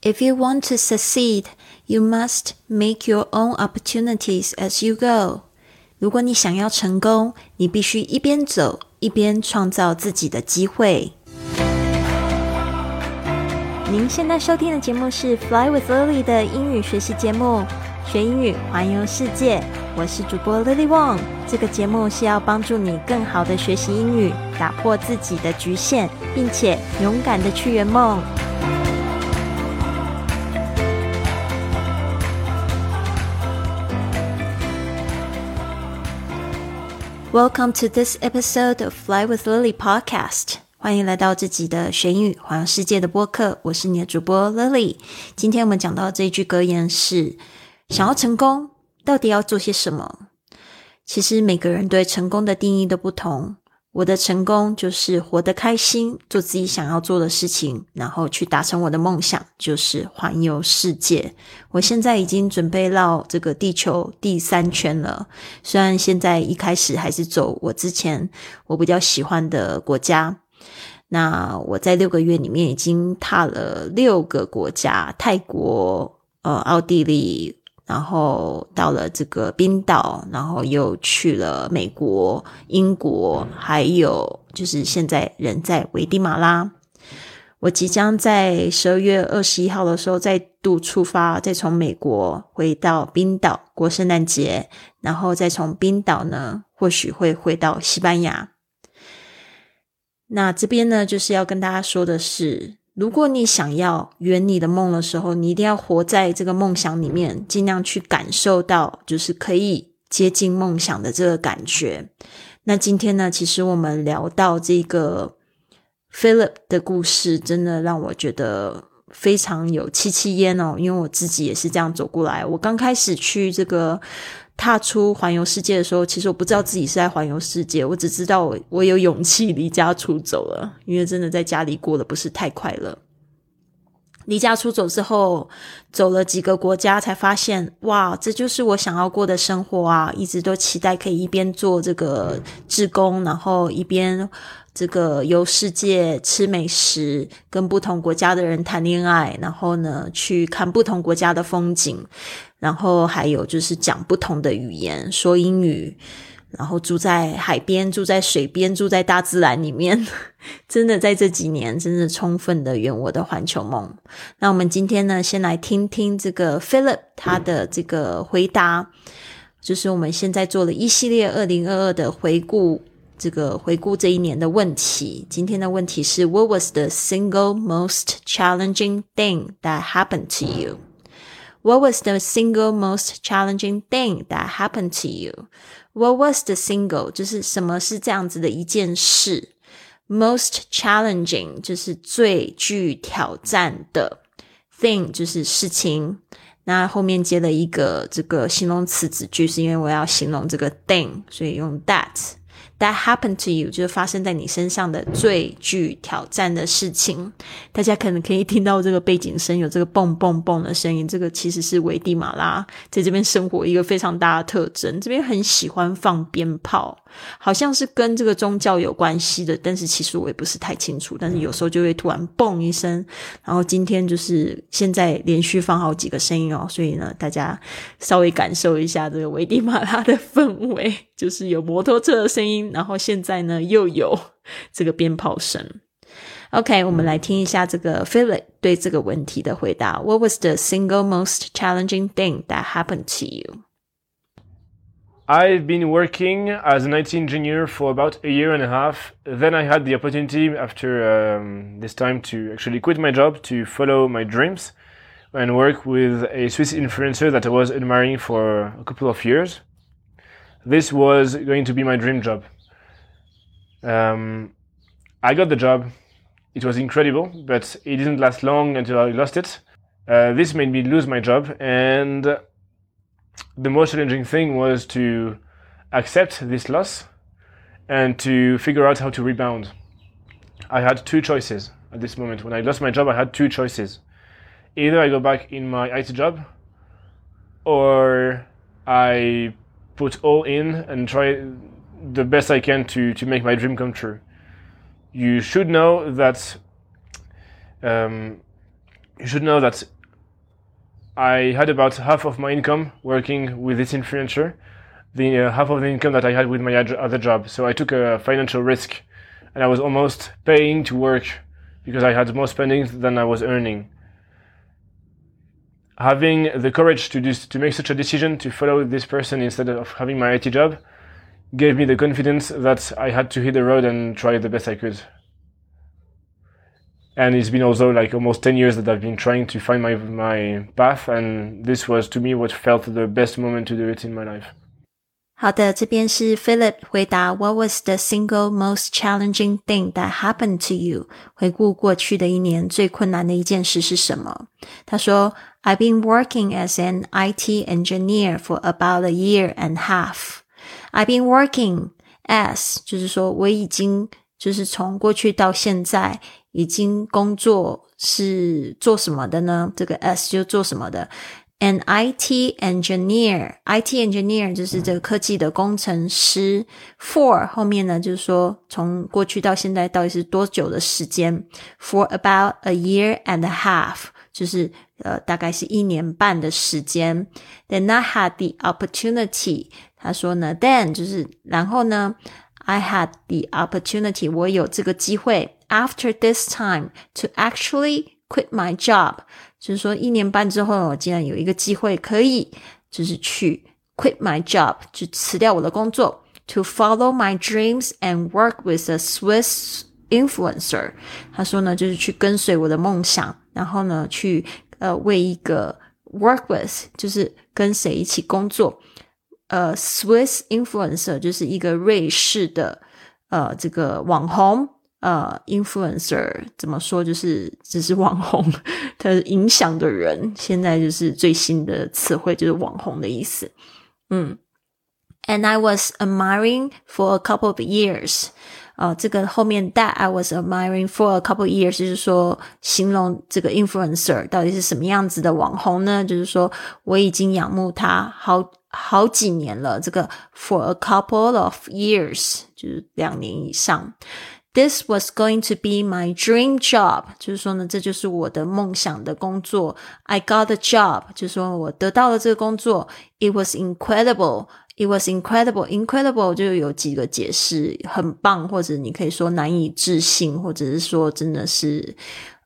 If you want to succeed, you must make your own opportunities as you go. 如果你想要成功，你必须一边走一边创造自己的机会。您现在收听的节目是《Fly with Lily》的英语学习节目，学英语环游世界。我是主播 Lily Wong。这个节目是要帮助你更好的学习英语，打破自己的局限，并且勇敢的去圆梦。Welcome to this episode of Fly with Lily podcast。欢迎来到这集的学英语环游世界的播客，我是你的主播 Lily。今天我们讲到这一句格言是：想要成功，到底要做些什么？其实每个人对成功的定义都不同。我的成功就是活得开心，做自己想要做的事情，然后去达成我的梦想，就是环游世界。我现在已经准备绕这个地球第三圈了。虽然现在一开始还是走我之前我比较喜欢的国家，那我在六个月里面已经踏了六个国家：泰国、呃，奥地利。然后到了这个冰岛，然后又去了美国、英国，还有就是现在人在危地马拉。我即将在十二月二十一号的时候再度出发，再从美国回到冰岛过圣诞节，然后再从冰岛呢，或许会回到西班牙。那这边呢，就是要跟大家说的是。如果你想要圆你的梦的时候，你一定要活在这个梦想里面，尽量去感受到，就是可以接近梦想的这个感觉。那今天呢，其实我们聊到这个 Philip 的故事，真的让我觉得非常有戚戚焉哦，因为我自己也是这样走过来。我刚开始去这个。踏出环游世界的时候，其实我不知道自己是在环游世界，我只知道我我有勇气离家出走了，因为真的在家里过得不是太快乐。离家出走之后，走了几个国家，才发现哇，这就是我想要过的生活啊！一直都期待可以一边做这个志工，然后一边这个游世界、吃美食，跟不同国家的人谈恋爱，然后呢去看不同国家的风景。然后还有就是讲不同的语言，说英语，然后住在海边，住在水边，住在大自然里面，真的在这几年，真的充分的圆我的环球梦。那我们今天呢，先来听听这个 Philip 他的这个回答，就是我们现在做了一系列二零二二的回顾，这个回顾这一年的问题。今天的问题是：What was the single most challenging thing that happened to you？What was the single most challenging thing that happened to you? What was the single 就是什么是这样子的一件事？Most challenging 就是最具挑战的 thing 就是事情。那后面接了一个这个形容词子句，是因为我要形容这个 thing，所以用 that。That happened to you 就是发生在你身上的最具挑战的事情。大家可能可以听到这个背景声，有这个蹦蹦蹦的声音。这个其实是危地马拉在这边生活一个非常大的特征。这边很喜欢放鞭炮，好像是跟这个宗教有关系的，但是其实我也不是太清楚。但是有时候就会突然蹦一声，然后今天就是现在连续放好几个声音哦，所以呢，大家稍微感受一下这个危地马拉的氛围，就是有摩托车的声音。然后现在呢，又有这个鞭炮声。OK，我们来听一下这个 Philip 对这个问题的回答。What was the single most challenging thing that happened to you? I've been working as an IT engineer for about a year and a half. Then I had the opportunity after um, this time to actually quit my job to follow my dreams and work with a Swiss influencer that I was admiring for a couple of years. This was going to be my dream job. Um, I got the job. It was incredible, but it didn't last long until I lost it. Uh, this made me lose my job, and the most challenging thing was to accept this loss and to figure out how to rebound. I had two choices at this moment. When I lost my job, I had two choices. Either I go back in my IT job, or I put all in and try the best I can to, to make my dream come true. You should know that um, you should know that I had about half of my income working with this influencer, the uh, half of the income that I had with my other job. So I took a financial risk, and I was almost paying to work because I had more spendings than I was earning. Having the courage to do, to make such a decision to follow this person instead of having my IT job gave me the confidence that I had to hit the road and try the best I could and it's been also like almost 10 years that I've been trying to find my my path and this was to me what felt the best moment to do it in my life. 好的，这边是 Philip 回答 What was the single most challenging thing that happened to you？回顾过去的一年，最困难的一件事是什么？他说：“I've been working as an IT engineer for about a year and half. I've been working as，就是说我已经就是从过去到现在已经工作是做什么的呢？这个 S 就做什么的？An IT engineer，IT engineer 就是这个科技的工程师。For 后面呢，就是说从过去到现在到底是多久的时间？For about a year and a half，就是呃大概是一年半的时间。Then I had the opportunity， 他说呢，Then 就是然后呢。I had the opportunity，我有这个机会。After this time to actually quit my job，就是说一年半之后，我竟然有一个机会可以，就是去 quit my job，就辞掉我的工作，to follow my dreams and work with a Swiss influencer。他说呢，就是去跟随我的梦想，然后呢，去呃为一个 work with，就是跟谁一起工作。呃，Swiss influencer 就是一个瑞士的呃这个网红呃 influencer 怎么说就是只是网红，他影响的人，现在就是最新的词汇就是网红的意思。嗯，And I was admiring for a couple of years。啊，这个后面 that I was admiring for a couple of years，就是说形容这个 influencer 到底是什么样子的网红呢？就是说我已经仰慕他好好几年了。这个 for a couple of years 就是两年以上。This was going to be my dream job，就是说呢，这就是我的梦想的工作。I got a job，就是说我得到了这个工作。It was incredible。It was incredible. Incredible 就有几个解释，很棒，或者你可以说难以置信，或者是说真的是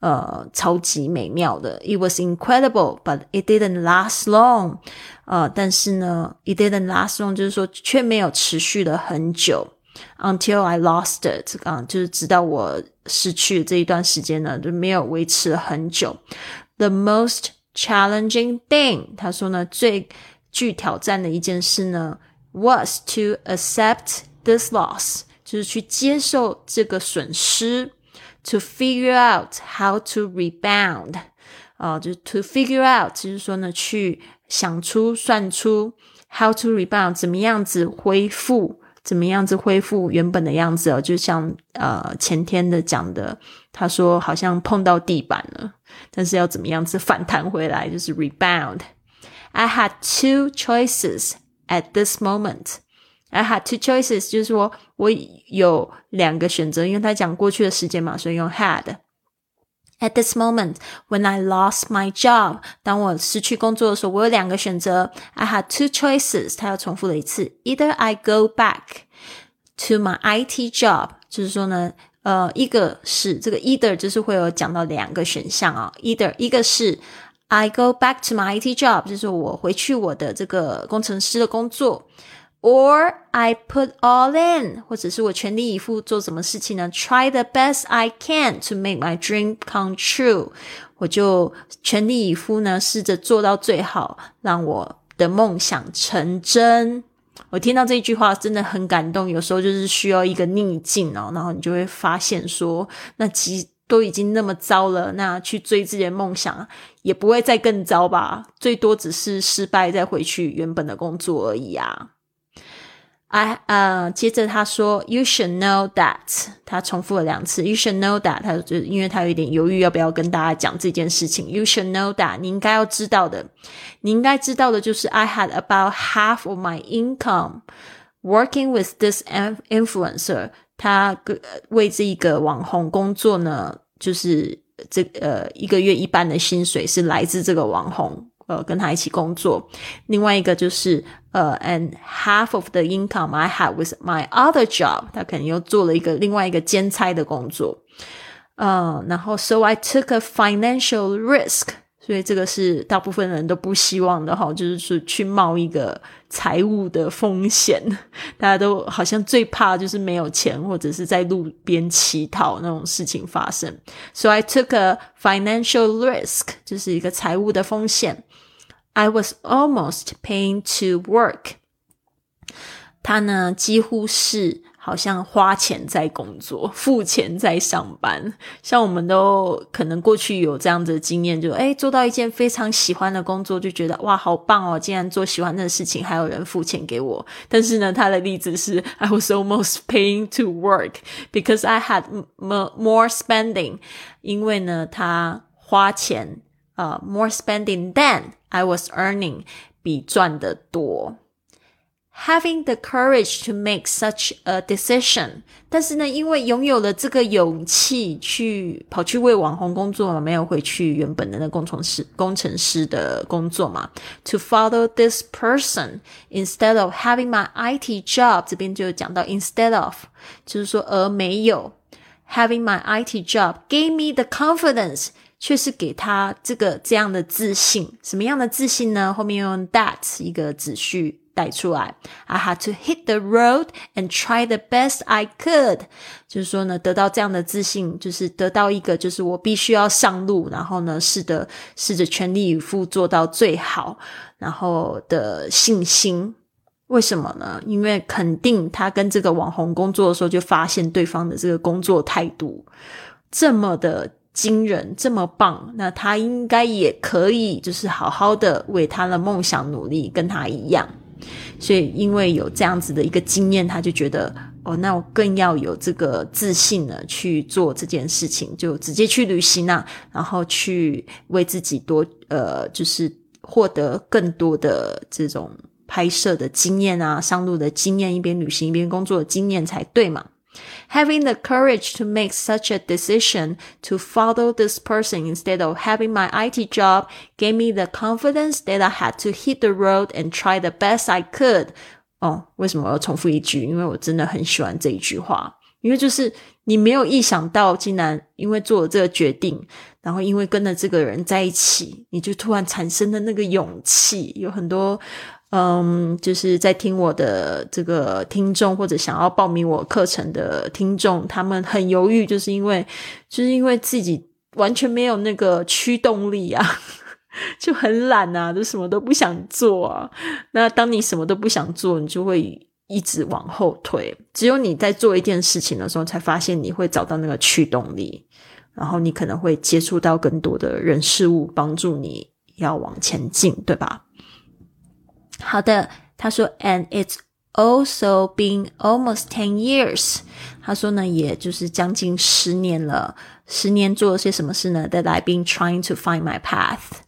呃超级美妙的。It was incredible, but it didn't last long. 呃，但是呢，it didn't last long，就是说却没有持续了很久。Until I lost it，啊，就是直到我失去这一段时间呢，就没有维持了很久。The most challenging thing，他说呢，最 具挑战的一件事呢，was to accept this loss，就是去接受这个损失，to figure out how to rebound，啊、呃，就 to figure out，就是说呢，去想出、算出 how to rebound，怎么样子恢复。怎么样子恢复原本的样子哦？就像呃前天的讲的，他说好像碰到地板了，但是要怎么样子反弹回来，就是 rebound。I had two choices at this moment. I had two choices，就是说我有两个选择，因为他讲过去的时间嘛，所以用 had。At this moment, when I lost my job，当我失去工作的时候，我有两个选择。I had two choices，他又重复了一次。Either I go back to my IT job，就是说呢，呃，一个是这个 either 就是会有讲到两个选项啊。Either 一个是 I go back to my IT job，就是我回去我的这个工程师的工作，or I put all in，或者是我全力以赴做什么事情呢？Try the best I can to make my dream come true，我就全力以赴呢，试着做到最好，让我的梦想成真。我听到这句话真的很感动。有时候就是需要一个逆境哦，然后你就会发现说，那其都已经那么糟了，那去追自己的梦想也不会再更糟吧？最多只是失败，再回去原本的工作而已啊。I 呃，接着他说，You should know that，他重复了两次。You should know that，他就因为他有点犹豫要不要跟大家讲这件事情。You should know that，你应该要知道的，你应该知道的就是 I had about half of my income working with this influencer。他为这一个网红工作呢，就是这呃一个月一半的薪水是来自这个网红，呃，跟他一起工作。另外一个就是呃，and half of the income I had with my other job，他肯定又做了一个另外一个兼差的工作。呃，然后 so I took a financial risk。所以这个是大部分人都不希望的哈，就是说去冒一个财务的风险。大家都好像最怕就是没有钱，或者是在路边乞讨那种事情发生。So I took a financial risk，就是一个财务的风险。I was almost paying to work。他呢，几乎是。好像花钱在工作，付钱在上班。像我们都可能过去有这样子的经验，就诶做到一件非常喜欢的工作，就觉得哇好棒哦！竟然做喜欢的事情，还有人付钱给我。但是呢，他的例子是，I was almost paying to work because I had more more spending。因为呢，他花钱啊，more spending than I was earning，比赚的多。Having the courage to make such a decision，但是呢，因为拥有了这个勇气去跑去为网红工作嘛，没有回去原本的那工程师工程师的工作嘛。To follow this person instead of having my IT job，这边就讲到 instead of，就是说而没有 having my IT job gave me the confidence，却是给他这个这样的自信。什么样的自信呢？后面用 that 一个子序。 带出来，I had to hit the road and try the best I could。就是说呢，得到这样的自信，就是得到一个，就是我必须要上路，然后呢，试着试着全力以赴做到最好，然后的信心。为什么呢？因为肯定他跟这个网红工作的时候，就发现对方的这个工作态度这么的惊人，这么棒，那他应该也可以，就是好好的为他的梦想努力，跟他一样。所以，因为有这样子的一个经验，他就觉得哦，那我更要有这个自信呢，去做这件事情，就直接去旅行啊，然后去为自己多呃，就是获得更多的这种拍摄的经验啊，上路的经验，一边旅行一边工作的经验才对嘛。Having the courage to make such a decision to follow this person instead of having my IT job gave me the confidence that I had to hit the road and try the best I could. 哦，为什么我要重复一句？因为我真的很喜欢这一句话。因为就是 你没有意想到，竟然因为做了这个决定，然后因为跟了这个人在一起，你就突然产生了那个勇气。有很多嗯，就是在听我的这个听众，或者想要报名我课程的听众，他们很犹豫，就是因为就是因为自己完全没有那个驱动力啊，就很懒啊，就什么都不想做啊。那当你什么都不想做，你就会一直往后退。只有你在做一件事情的时候，才发现你会找到那个驱动力，然后你可能会接触到更多的人事物，帮助你要往前进，对吧？好的，他说，and it's also been almost ten years。他说呢，也就是将近十年了。十年做了些什么事呢？That I've been trying to find my path。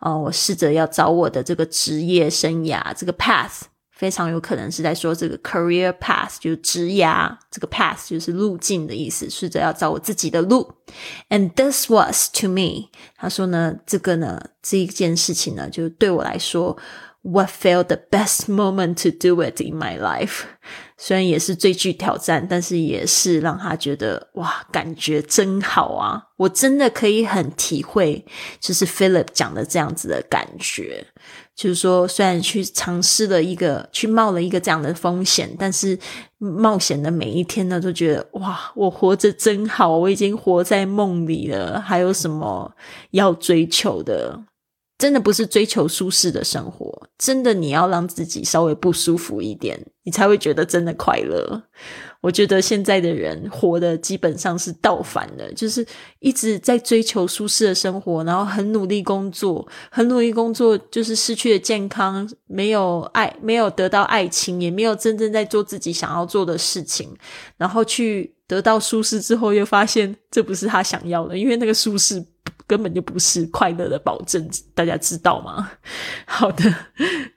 哦，我试着要找我的这个职业生涯，这个 path 非常有可能是在说这个 career path，就是职涯这个 path 就是路径的意思，试着要找我自己的路。And this was to me。他说呢，这个呢，这一件事情呢，就对我来说。What felt the best moment to do it in my life？虽然也是最具挑战，但是也是让他觉得哇，感觉真好啊！我真的可以很体会，就是 Philip 讲的这样子的感觉。就是说，虽然去尝试了一个，去冒了一个这样的风险，但是冒险的每一天呢，都觉得哇，我活着真好，我已经活在梦里了。还有什么要追求的？真的不是追求舒适的生活，真的你要让自己稍微不舒服一点，你才会觉得真的快乐。我觉得现在的人活的基本上是倒反的，就是一直在追求舒适的生活，然后很努力工作，很努力工作，就是失去了健康，没有爱，没有得到爱情，也没有真正在做自己想要做的事情，然后去得到舒适之后，又发现这不是他想要的，因为那个舒适。根本就不是快乐的保证，大家知道吗？好的，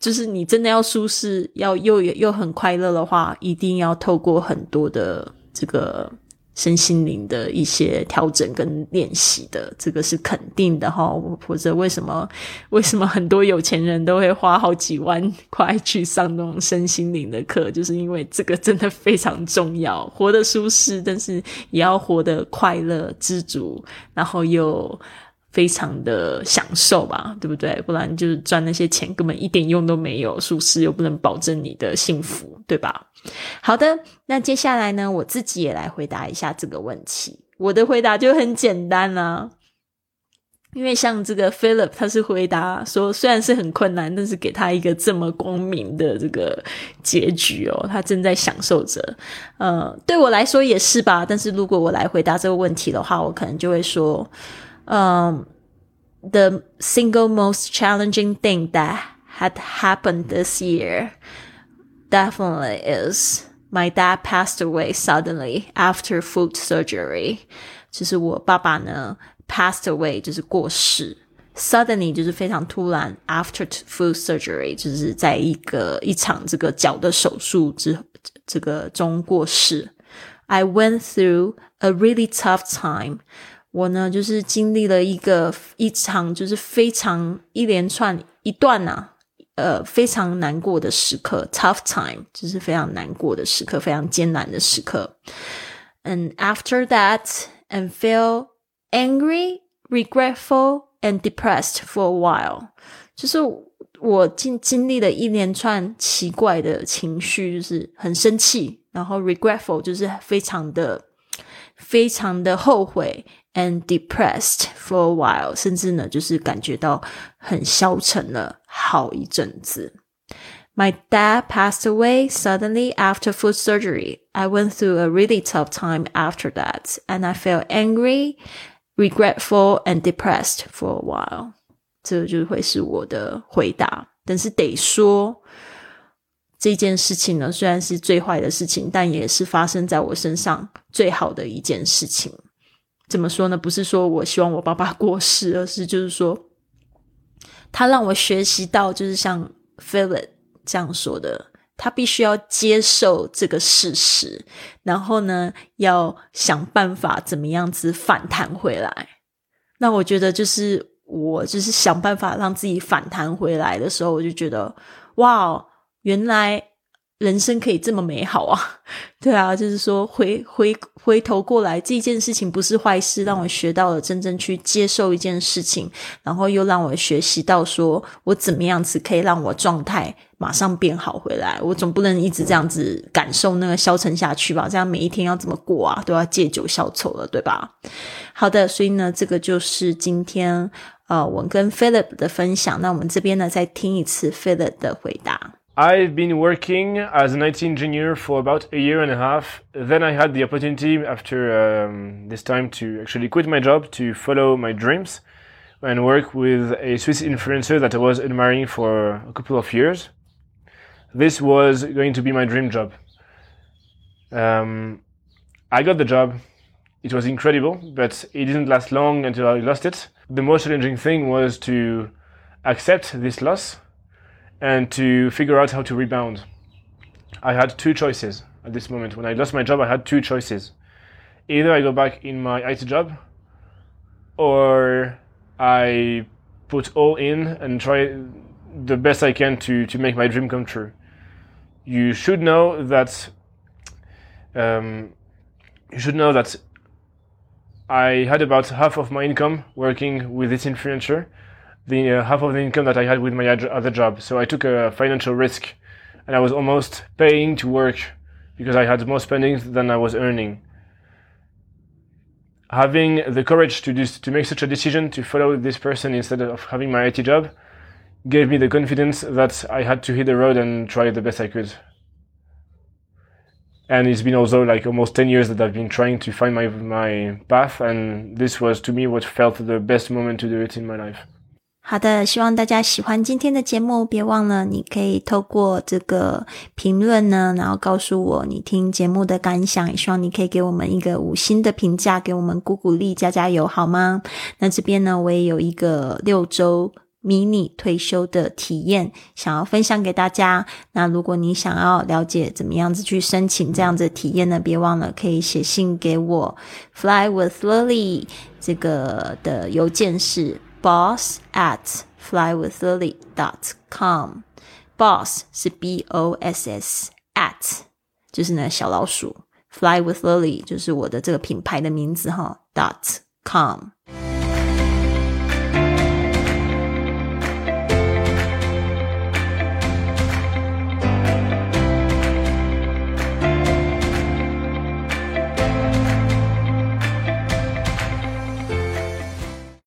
就是你真的要舒适，要又又很快乐的话，一定要透过很多的这个身心灵的一些调整跟练习的，这个是肯定的哈。或者为什么为什么很多有钱人都会花好几万块去上那种身心灵的课，就是因为这个真的非常重要，活得舒适，但是也要活得快乐、知足，然后又。非常的享受吧，对不对？不然就是赚那些钱根本一点用都没有，舒适又不能保证你的幸福，对吧？好的，那接下来呢，我自己也来回答一下这个问题。我的回答就很简单啦，因为像这个 Philip，他是回答说，虽然是很困难，但是给他一个这么光明的这个结局哦，他正在享受着。呃，对我来说也是吧。但是如果我来回答这个问题的话，我可能就会说。um, the single most challenging thing that had happened this year definitely is my dad passed away suddenly after foot surgery. 就是我爸爸呢 passed away 就是过世，suddenly 就是非常突然，after foot surgery 就是在一个一场这个脚的手术之这个中过世。I went through a really tough time. 我呢，就是经历了一个一场，就是非常一连串一段呐，呃，非常难过的时刻，tough time，就是非常难过的时刻，非常艰难的时刻。And after that, and feel angry, regretful, and depressed for a while，就是我经经历了一连串奇怪的情绪，就是很生气，然后 regretful 就是非常的非常的后悔。and depressed for a while，甚至呢，就是感觉到很消沉了好一阵子。My dad passed away suddenly after foot surgery. I went through a really tough time after that, and I felt angry, regretful, and depressed for a while. 这就会是我的回答。但是得说， 这件事情呢，虽然是最坏的事情，但也是发生在我身上最好的一件事情。怎么说呢？不是说我希望我爸爸过世，而是就是说，他让我学习到，就是像 Philip 这样说的，他必须要接受这个事实，然后呢，要想办法怎么样子反弹回来。那我觉得，就是我就是想办法让自己反弹回来的时候，我就觉得，哇，原来。人生可以这么美好啊！对啊，就是说回回回头过来，这件事情不是坏事，让我学到了真正去接受一件事情，然后又让我学习到说我怎么样子可以让我状态马上变好回来。我总不能一直这样子感受那个消沉下去吧？这样每一天要怎么过啊？都要借酒消愁了，对吧？好的，所以呢，这个就是今天呃我跟 Philip 的分享。那我们这边呢，再听一次 Philip 的回答。I've been working as an IT engineer for about a year and a half. Then I had the opportunity after um, this time to actually quit my job to follow my dreams and work with a Swiss influencer that I was admiring for a couple of years. This was going to be my dream job. Um, I got the job. It was incredible, but it didn't last long until I lost it. The most challenging thing was to accept this loss and to figure out how to rebound. I had two choices at this moment. When I lost my job, I had two choices. Either I go back in my IT job, or I put all in and try the best I can to, to make my dream come true. You should know that um, you should know that I had about half of my income working with this influencer, the uh, half of the income that I had with my other job. So I took a financial risk, and I was almost paying to work because I had more spendings than I was earning. Having the courage to do, to make such a decision to follow this person instead of having my IT job gave me the confidence that I had to hit the road and try the best I could. And it's been also like almost 10 years that I've been trying to find my, my path, and this was to me what felt the best moment to do it in my life. 好的，希望大家喜欢今天的节目。别忘了，你可以透过这个评论呢，然后告诉我你听节目的感想。也希望你可以给我们一个五星的评价，给我们鼓鼓励，加加油，好吗？那这边呢，我也有一个六周迷你退休的体验，想要分享给大家。那如果你想要了解怎么样子去申请这样子体验呢，别忘了可以写信给我，Fly with Lily 这个的邮件是 boss at flywithlily dot com。boss 是 b o s s at 就是呢小老鼠，Fly with Lily 就是我的这个品牌的名字哈，dot com。